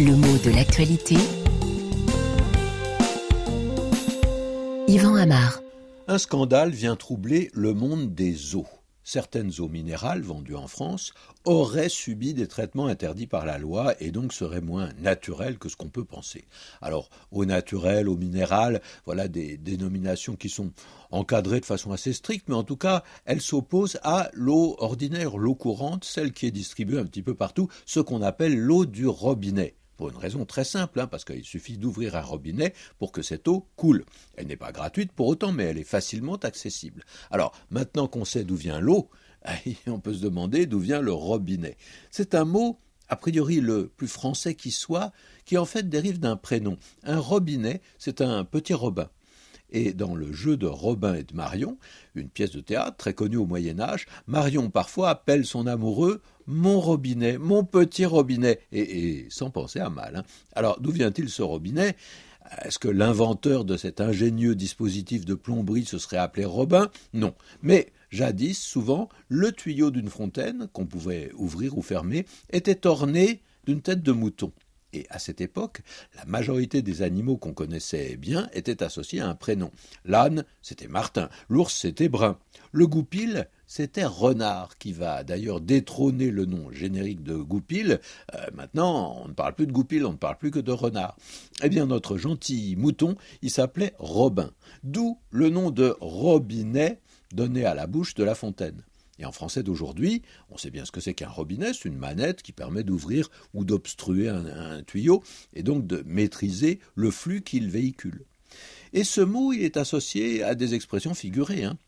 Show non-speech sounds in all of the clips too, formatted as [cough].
Le mot de l'actualité. Yvan Amar. Un scandale vient troubler le monde des eaux certaines eaux minérales vendues en France auraient subi des traitements interdits par la loi et donc seraient moins naturelles que ce qu'on peut penser. Alors, eau naturelle, eau minérale, voilà des dénominations qui sont encadrées de façon assez stricte, mais en tout cas, elles s'opposent à l'eau ordinaire, l'eau courante, celle qui est distribuée un petit peu partout, ce qu'on appelle l'eau du robinet. Pour une raison très simple, hein, parce qu'il suffit d'ouvrir un robinet pour que cette eau coule. Elle n'est pas gratuite pour autant, mais elle est facilement accessible. Alors, maintenant qu'on sait d'où vient l'eau, [laughs] on peut se demander d'où vient le robinet. C'est un mot, a priori le plus français qui soit, qui en fait dérive d'un prénom. Un robinet, c'est un petit robin. Et dans le jeu de Robin et de Marion, une pièce de théâtre très connue au Moyen Âge, Marion parfois appelle son amoureux mon robinet, mon petit robinet, et, sans penser à mal. Hein. Alors d'où vient-il ce robinet? Est-ce que l'inventeur de cet ingénieux dispositif de plomberie se serait appelé Robin? Non. Mais jadis, souvent, le tuyau d'une fontaine, qu'on pouvait ouvrir ou fermer, était orné d'une tête de mouton. Et à cette époque, la majorité des animaux qu'on connaissait bien étaient associés à un prénom. L'âne, c'était Martin, l'ours, c'était Brun. Le goupil, c'était Renard, qui va d'ailleurs détrôner le nom générique de Goupil. Euh, maintenant, on ne parle plus de Goupil, on ne parle plus que de Renard. Eh bien, notre gentil mouton, il s'appelait Robin, d'où le nom de robinet donné à la bouche de la fontaine. Et en français d'aujourd'hui, on sait bien ce que c'est qu'un robinet, c'est une manette qui permet d'ouvrir ou d'obstruer un, tuyau, et donc de maîtriser le flux qu'il véhicule. Et ce mot, il est associé à des expressions figurées. Hein.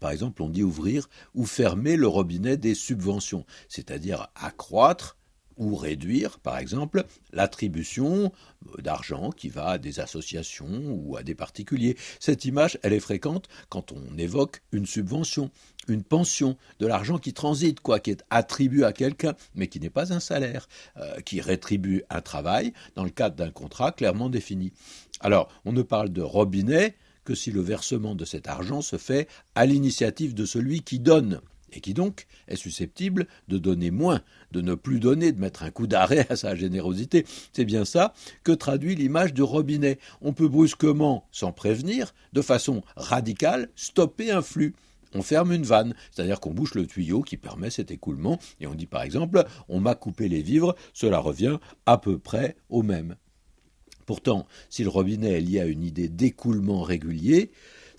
Par exemple, on dit ouvrir ou fermer le robinet des subventions, c'est-à-dire accroître ou réduire, par exemple, l'attribution d'argent qui va à des associations ou à des particuliers. Cette image, elle est fréquente quand on évoque une subvention, une pension, de l'argent qui transite, quoi, qui est attribué à quelqu'un, mais qui n'est pas un salaire, euh, qui rétribue un travail dans le cadre d'un contrat clairement défini. Alors, on ne parle de robinet que si le versement de cet argent se fait à l'initiative de celui qui donne et qui donc est susceptible de donner moins, de ne plus donner, de mettre un coup d'arrêt à sa générosité. C'est bien ça que traduit l'image du robinet. On peut brusquement, sans prévenir, de façon radicale, stopper un flux. On ferme une vanne, c'est-à-dire qu'on bouche le tuyau qui permet cet écoulement, et on dit par exemple on m'a coupé les vivres, cela revient à peu près au même. Pourtant, si le robinet est lié à une idée d'écoulement régulier,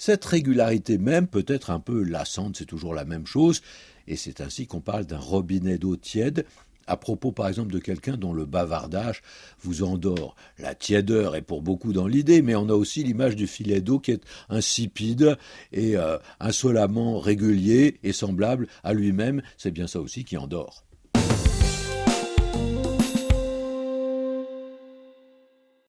cette régularité même peut être un peu lassante, c'est toujours la même chose, et c'est ainsi qu'on parle d'un robinet d'eau tiède à propos par exemple de quelqu'un dont le bavardage vous endort. La tièdeur est pour beaucoup dans l'idée, mais on a aussi l'image du filet d'eau qui est insipide et euh, insolemment régulier et semblable à lui-même, c'est bien ça aussi qui endort.